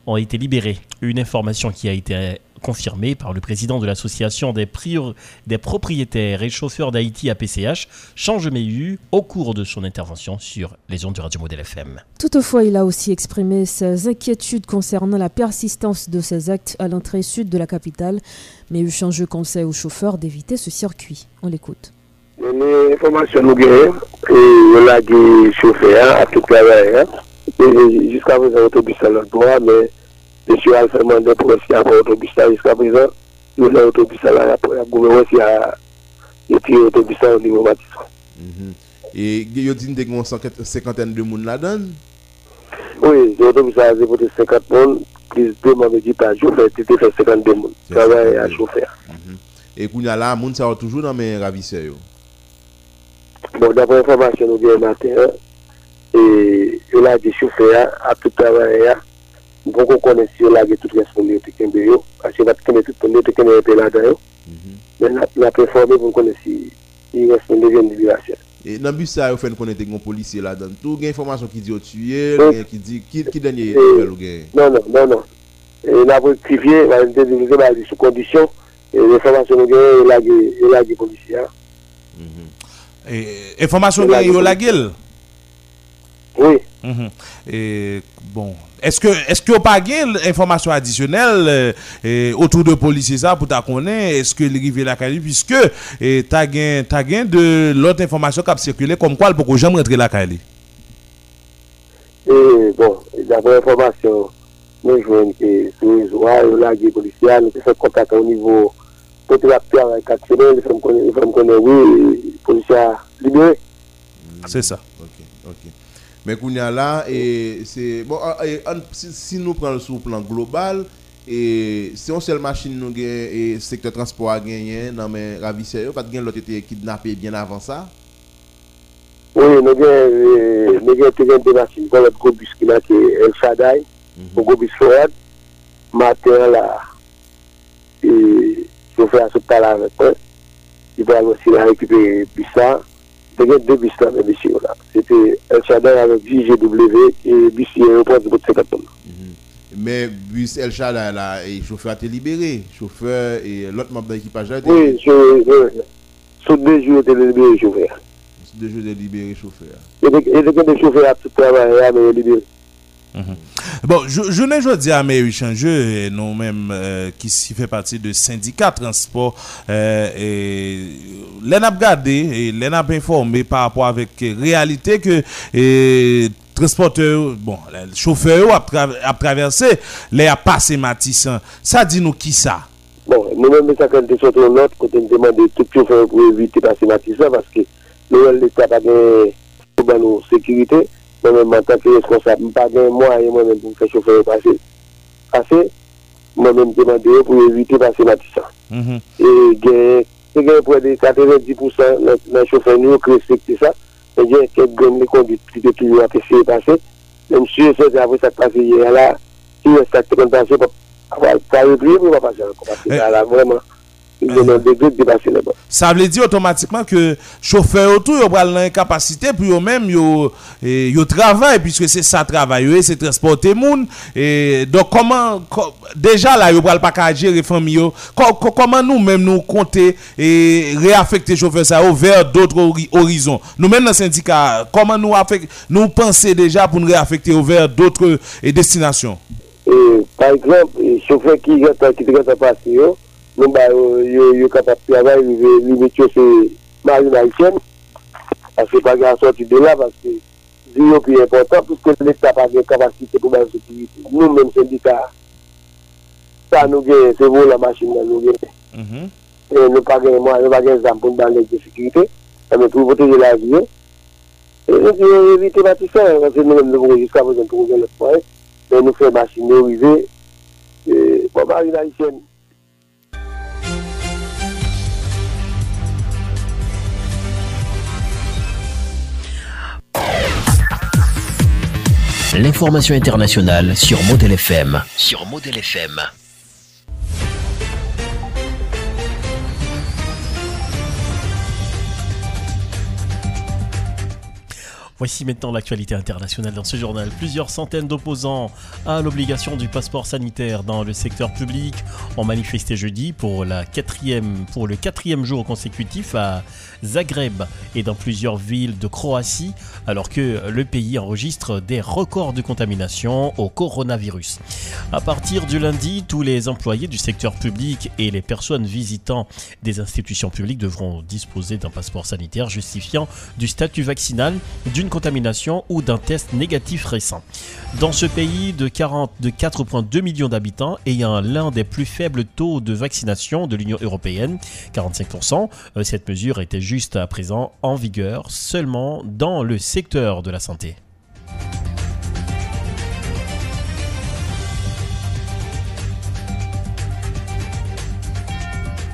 ont été libérés. Une information qui a été confirmé par le président de l'association des, propriétaires et chauffeurs d'Haïti APCH, Change Mehu, au cours de son intervention sur les ondes du Radio Modèle FM. Toutefois, il a aussi exprimé ses inquiétudes concernant la persistance de ces actes à l'entrée sud de la capitale, mais Change conseille aux chauffeurs d'éviter ce circuit. On l'écoute. Meni informasyon nou gen, yo la gen choufer, atik klavè, jiska prezant otobista lòt doa, men, mèsyo al fèman de pou esi apò otobista, jiska prezant, yo la otobista la apò, goumen wè si a eti otobista ou nivou matisan. E yo din dek moun sekanten de moun la dan? Oui, yo otobista a zepote sekant moun, plis de moun me di pa choufer, ti te fè sekant de moun, klavè a choufer. E kounya la, moun sa wè toujou nan men ravise yo? Bon, dapre informasyon nou gen mater, yo la ge choufe ya, ap tout travare ya, mwen kon konen si yo la ge tout responde yo teken be yo, asye nap kene tout pon yo teken e pe la dan yo, men nap informe mwen konen si yo responde gen di virasyon. E nan bi sa yo fen konen te yon polisye la dan tou, gen informasyon ki di yo tuye, gen ki di, ki denye yon vel ou gen? Non, non, non, non. E nan pou krivye, nan de di sou kondisyon, e informasyon nou gen yo la ge polisye ya. Enfomasyon gen yo la gil? Oui. Mm -hmm. et, bon, eske, eske yo pa gen informasyon adisyonel eh, otou de polisi sa pou ta konen, eske li rive la kali, piske eh, ta, gen, ta gen de lot informasyon kap sirkule kom kwa l pou ko jam rentre la kali? E bon, d'avon informasyon, nou jwen ki sou yon la gil polisi an, nou te se kontak an nivou niveau photographe avec actionnaire il faut me connaître oui policiers libérés. C'est ça. OK, OK. Mais qu'on y a là, et c'est. Bon, si, nous prenons sur le plan global, et si on seule machine nous gagne et secteur transport a ravisseurs, pas de l'autre été kidnappé bien avant ça? Oui, le gros bus qui a qui est El Shaddai, Fouad, matin là, et je fais à ce pas là avec eux, il aussi récupérer ça. C'était deux bus là, monsieur là. C'était El Shaddai avec JGW et bus aéroport de 50 tonnes. Mais bus El Shaddai là, et chauffeur a été libéré. Chauffeur et l'autre membre de l'équipage a été Oui, je, sur deux jours, il était libéré chauffeur. Sur deux jours, il était libéré chauffeur. Il était des chauffeurs à tout travail, mais il libéré. Bon, je, je ne veux dire à mes changeux, nous-mêmes euh, qui fait partie de syndicat transport, euh, et l'en a regardé et l'en a informé par rapport avec réalité que et, transporteur, bon, le chauffeur a, tra a traversé, les a passé Matissan. Ça dit nous qui ça? Bon, nous-mêmes, ça quand nous sommes l'autre, quand on demande tout chauffeur pour éviter passer Matissan, parce que nous, l'État n'a pas de sécurité. mwen mwen mwen tanke responsable, mwen pa gen mwen mwen mwen pou fè choufer yo pase. Pase, mwen mwen demande yo pou evite pase matisa. Mhm. E gen, e gen pou edi 90% nan choufer nou ki respekte sa, e gen ket gen le kondit ki te ki yo apese pase, mwen msye se de apre sa pase ye la, ki yo sa te kon pase, pa yo priye pou pa pase an, kon pase eh, la la, vreman. Ça veut dire automatiquement que chauffeur autour il a l'incapacité pour eux-mêmes yo yo travail puisque c'est ça travail c'est transporter monde et donc comment déjà là yo pas pas gérer famille comment nous même nous compter et réaffecter chauffeur ça vers d'autres horizons? Nous même dans syndicat comment nous nous déjà pour nous réaffecter vers d'autres destinations? Par exemple chauffeur qui qui qui passer nou ba yo kapap travay, li metyo se mari marityen, ase pa gen asoti de la, paske di yo pi important, pouske l'Etat pa gen kapasite pou ban sekirite. Nou men sendika, sa nou gen, se vou la machin nan nou gen. Mhm. E nou pa gen mwa, nou pa gen zampon dan lèk de sekirite, ame pou vote de la vie. E nou ki evite matisan, anse nou men nou pou rejiska pou gen pou gen lèk poen, nou fè machin nou vive, pou bon, mari marityen. L'information internationale sur Model FM. Sur Model FM. Voici maintenant l'actualité internationale dans ce journal. Plusieurs centaines d'opposants à l'obligation du passeport sanitaire dans le secteur public ont manifesté jeudi pour, la quatrième, pour le quatrième jour consécutif à Zagreb et dans plusieurs villes de Croatie, alors que le pays enregistre des records de contamination au coronavirus. À partir du lundi, tous les employés du secteur public et les personnes visitant des institutions publiques devront disposer d'un passeport sanitaire justifiant du statut vaccinal, d'une contamination ou d'un test négatif récent. Dans ce pays de, 40, de 4,2 millions d'habitants ayant l'un des plus faibles taux de vaccination de l'Union européenne, 45%, euh, cette mesure était juste à présent en vigueur seulement dans le secteur de la santé.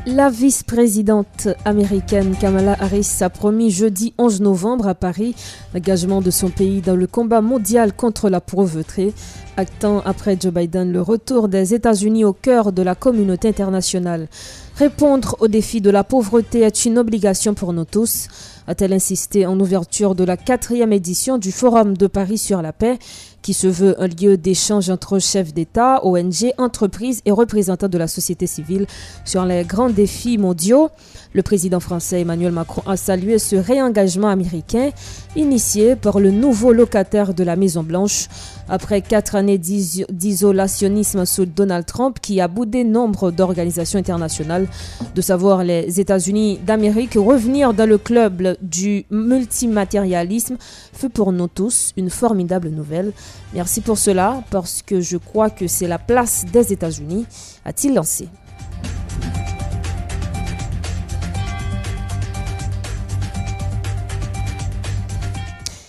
La vice-présidente américaine Kamala Harris a promis jeudi 11 novembre à Paris l'engagement de son pays dans le combat mondial contre la pauvreté, actant après Joe Biden le retour des États-Unis au cœur de la communauté internationale. Répondre au défi de la pauvreté est une obligation pour nous tous, a-t-elle insisté en ouverture de la quatrième édition du Forum de Paris sur la paix qui se veut un lieu d'échange entre chefs d'État, ONG, entreprises et représentants de la société civile sur les grands défis mondiaux? Le président français Emmanuel Macron a salué ce réengagement américain initié par le nouveau locataire de la Maison-Blanche après quatre années d'isolationnisme sous Donald Trump qui a boudé nombre d'organisations internationales, de savoir les États-Unis d'Amérique revenir dans le club du multimatérialisme fut pour nous tous une formidable nouvelle. Merci pour cela, parce que je crois que c'est la place des États-Unis, a-t-il lancé.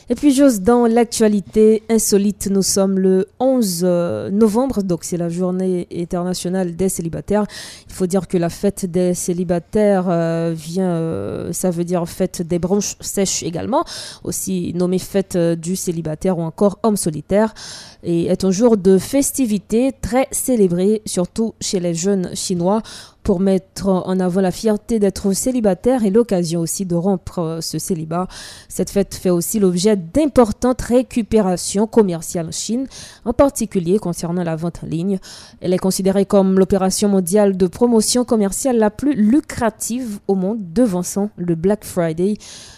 Et puis, juste dans l'actualité insolite, nous sommes le 11 euh, novembre, donc c'est la journée internationale des célibataires. Il faut dire que la fête des célibataires euh, vient, euh, ça veut dire fête des branches sèches également, aussi nommée fête du célibataire ou encore homme solitaire, et est un jour de festivité très célébré, surtout chez les jeunes chinois pour mettre en avant la fierté d'être célibataire et l'occasion aussi de rompre euh, ce célibat. Cette fête fait aussi l'objet d'importantes récupérations commerciales en Chine, en particulier concernant la vente en ligne. Elle est considérée comme l'opération mondiale de promotion commerciale la plus lucrative au monde, devançant le Black Friday.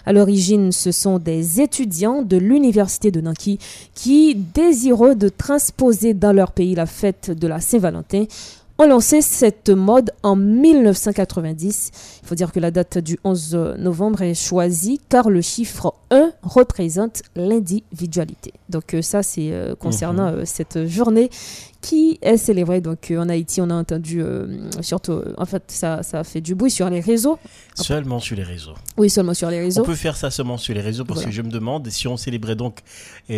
À l'origine, ce sont des étudiants de l'université de Nanki qui, désireux de transposer dans leur pays la fête de la Saint-Valentin, ont lancé cette mode en 1990. Il faut dire que la date du 11 novembre est choisie car le chiffre 1 représente l'individualité. Donc euh, ça, c'est euh, concernant mhm. euh, cette journée qui est célébrée. Donc en Haïti, on a entendu, surtout, en fait, ça, ça fait du bruit sur les réseaux. Seulement sur les réseaux. Oui, seulement sur les réseaux. On peut faire ça seulement sur les réseaux parce que je me demande si on célébrait donc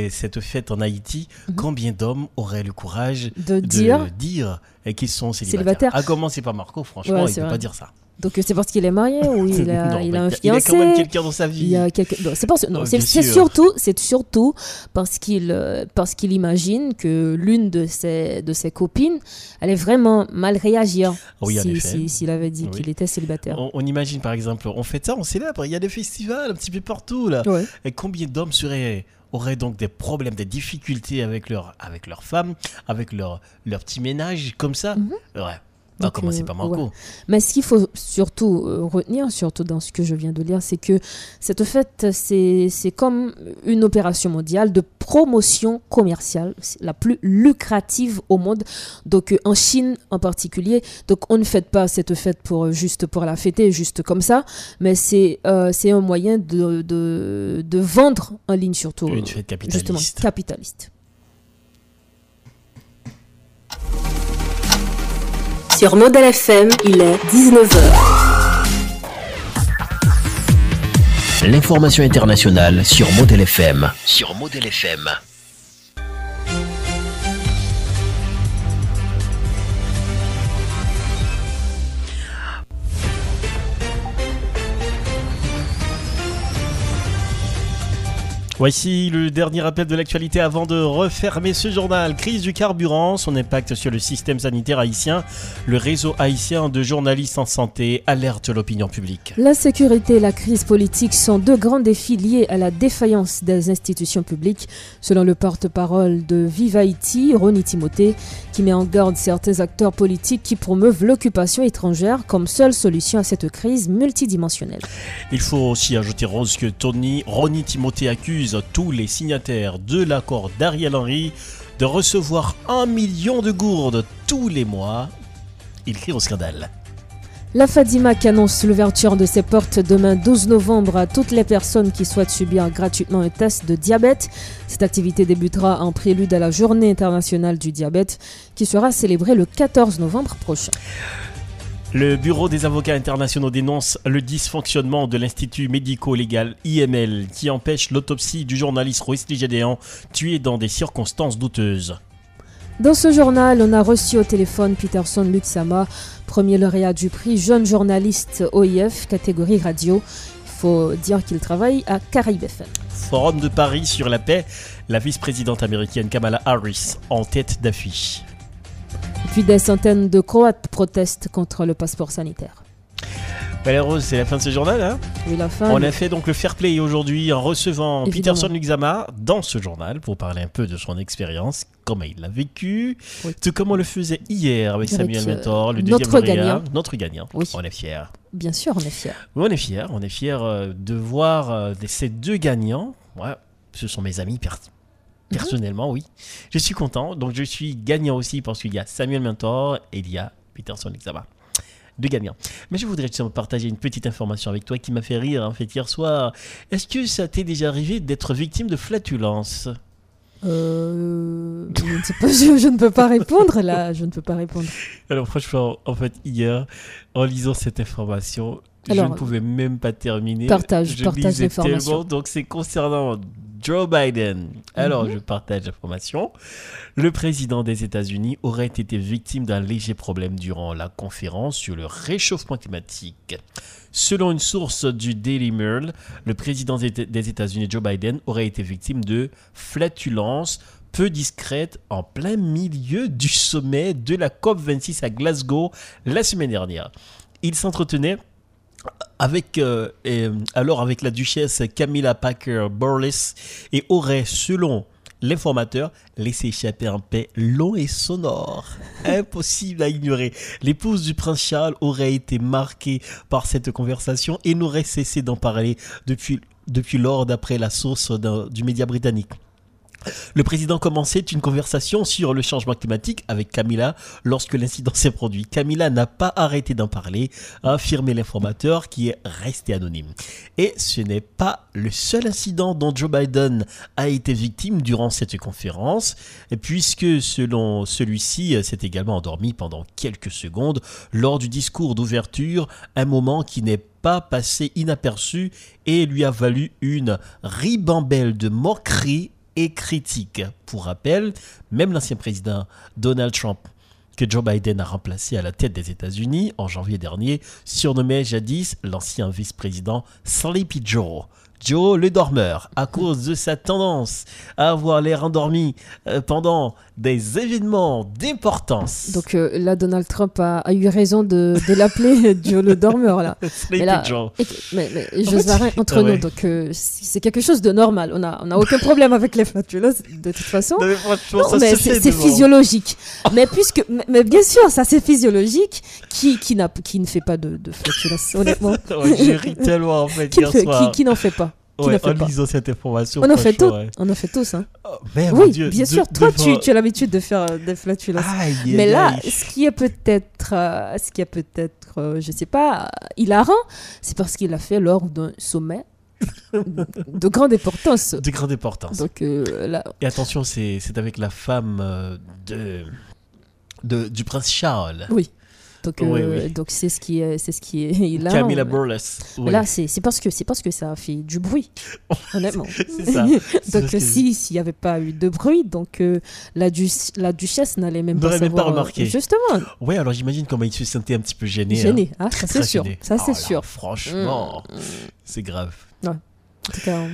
cette fête en Haïti, mhm. combien d'hommes auraient le courage de, dire, dire qu'ils sont célibataires. À commencer par Marco, franchement, il ne peut pas dire ça. Donc c'est parce qu'il est marié ou il a, il a un fiancé. Il a quand même quelqu'un dans sa vie. c'est c'est surtout, c'est surtout parce qu'il euh, parce qu'il imagine que l'une de ses de ses copines allait vraiment mal réagir s'il si, avait dit qu'il était célibataire. On, imagine par exemple, on fait ça, on célèbre, il y a des festivals un petit peu partout là. Et combien d'hommes seraient auraient donc des problèmes, des difficultés avec leur, avec leur femme, avec leur, leur petit ménage, comme ça? Mhm. Ouais. On va commencer par Marco. Mais ce qu'il faut surtout euh, retenir, surtout dans ce que je viens de lire, c'est que cette fête, c'est comme une opération mondiale de promotion commerciale, la plus lucrative au monde. Donc euh, en Chine en particulier, donc on ne fête pas cette fête pour euh, juste pour la fêter, juste comme ça, mais c'est c'est un moyen de, de, de, vendre en ligne surtout. Une fête capitaliste. Justement, capitaliste. Sur Model FM, il est 19h. L'information internationale sur Model FM. Sur Model FM. Voici le dernier rappel de l'actualité avant de refermer ce journal. Crise du carburant, son impact sur le système sanitaire haïtien. Le réseau haïtien de journalistes en santé alerte l'opinion publique. La sécurité et la crise politique sont deux grands défis liés à la défaillance des institutions publiques, selon le porte-parole de Vive Haïti, Ronnie Timothée, qui met en garde certains acteurs politiques qui promeuvent l'occupation étrangère comme seule solution à cette crise multidimensionnelle. Il faut aussi ajouter, Rose, que Tony Ronnie Timothée accuse tous les signataires de l'accord d'Ariel Henry de recevoir un million de gourdes tous les mois. Il crie au scandale. La Fadima qui annonce l'ouverture de ses portes demain 12 novembre à toutes les personnes qui souhaitent subir gratuitement un test de diabète. Cette activité débutera en prélude à la Journée internationale du diabète qui sera célébrée le 14 novembre prochain. Le Bureau des avocats internationaux dénonce le dysfonctionnement de l'Institut médico-légal IML qui empêche l'autopsie du journaliste Wesley Gédéan tué dans des circonstances douteuses. Dans ce journal, on a reçu au téléphone Peterson Luxama, premier lauréat du prix jeune journaliste OIF catégorie radio. Il faut dire qu'il travaille à Caraïbes FM. Forum de Paris sur la paix, la vice-présidente américaine Kamala Harris en tête d'affiche. Puis des centaines de Croates protestent contre le passeport sanitaire. Rose, c'est la fin de ce journal. Hein oui, la fin. On a fait donc le fair play aujourd'hui en recevant Peterson Luxama dans ce journal pour parler un peu de son expérience, comment il l'a vécu, tout comme on le faisait hier avec Samuel Mentor, le deuxième gagnant. Notre gagnant. Oui. On est fiers. Bien sûr, on est fiers. Oui, on est fiers. On est fiers euh, de voir euh, ces deux gagnants. Ouais, ce sont mes amis Personnellement, oui. Je suis content. Donc, je suis gagnant aussi parce qu'il y a Samuel Mentor et il y a Peterson Luxama de gagnants. Mais je voudrais justement partager une petite information avec toi qui m'a fait rire en fait hier soir. Est-ce que ça t'est déjà arrivé d'être victime de flatulence? Euh, je, ne sais pas, je, ne peux pas répondre là, je ne peux pas répondre. Alors franchement, en fait, hier, en lisant cette information, je ne pouvais même pas terminer. Partage, partage l'information. Donc c'est concernant Joe Biden. Alors, mhm. je partage l'information. Le président des États-Unis aurait été victime d'un léger problème durant la conférence sur le réchauffement climatique. Selon une source du Daily Mail, le président des États-Unis, Joe Biden, aurait été victime de flatulence peu discrète en plein milieu du sommet de la COP26 à Glasgow la semaine dernière. Il s'entretenait avec euh, euh, alors avec la duchesse Camilla Packer Borles et aurait selon l'informateur laissé échapper un paix long et sonore, impossible à ignorer. L'épouse du prince Charles aurait été marquée par cette conversation et n'aurait cessé d'en parler depuis, depuis lors d'après la source du média britannique. Le président commençait une conversation sur le changement climatique avec Camilla lorsque l'incident s'est produit. Camilla n'a pas arrêté d'en parler, a affirmé l'informateur qui est resté anonyme. Et ce n'est pas le seul incident dont Joe Biden a été victime durant cette conférence, puisque selon celui-ci s'est également endormi pendant quelques secondes lors du discours d'ouverture, un moment qui n'est pas passé inaperçu et lui a valu une ribambelle de moqueries et critique. Pour rappel, même l'ancien président Donald Trump, que Joe Biden a remplacé à la tête des États-Unis en janvier dernier, surnommait jadis l'ancien vice-président Sleepy Joe. Joe le dormeur, à cause de sa tendance à avoir l'air endormi euh, pendant des événements d'importance. Donc euh, là, Donald Trump a, eu raison de, l'appeler Joe le dormeur. Là. mais là, Joe. mais, mais je entre nous, donc euh, c'est quelque chose de normal. On n'a on a aucun problème avec les flatulences de toute façon. Non, mais, c'est physiologique. mais puisque, mais, bien sûr, ça c'est physiologique. Qui, qui, qui ne fait pas de, de flatulences, honnêtement J'ai ri tellement en fait. qui n'en fait pas en lisant cette information. On en fait tous. On en fait tous. Hein. Oh, oui, bien sûr. Toi, tu, tu, as l'habitude de faire euh, des flatulences. Mais là, ce qui est peut-être, euh, ce qui est peut-être, euh, je sais pas, hilarant, c'est parce qu'il a fait lors d'un sommet de grande importance. De grande importance. Donc, là... Et attention, c'est avec la femme de, de, du prince Charles. Oui. Donc, donc c'est ce qui est, c'est ce qui est là. Camilla Burles. Là, c'est, c'est parce que c'est parce que ça a fait du bruit, honnêtement. ça. donc si s'il n'y avait pas eu de bruit, donc euh, la, du, la duchesse n'allait même pas savoir. pas remarqué. justement. Ouais, alors j'imagine comment il se sentait un petit peu gêné. Gêné, hein. ah, ça c'est sûr. Ça c'est oh sûr. franchement, mm. c'est grave. Ouais. En tout cas.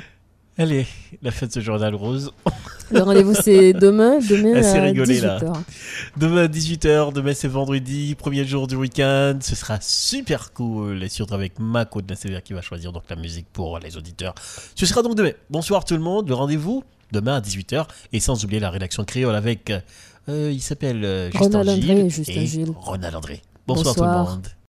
Allez, la fête de ce journal rose. Le rendez-vous c'est demain, demain Assez à rigolé 18h. là. Demain à 18h, demain c'est vendredi, premier jour du week-end. Ce sera super cool. Et surtout avec Mako de la Sévère qui va choisir donc la musique pour les auditeurs. Ce sera donc demain. Bonsoir tout le monde. Le rendez-vous demain à 18h. Et sans oublier la rédaction créole avec. euh, il s'appelle euh, Justin Ronald Gilles André Justin et Gilles. Ronald André. Bonsoir, tout le monde.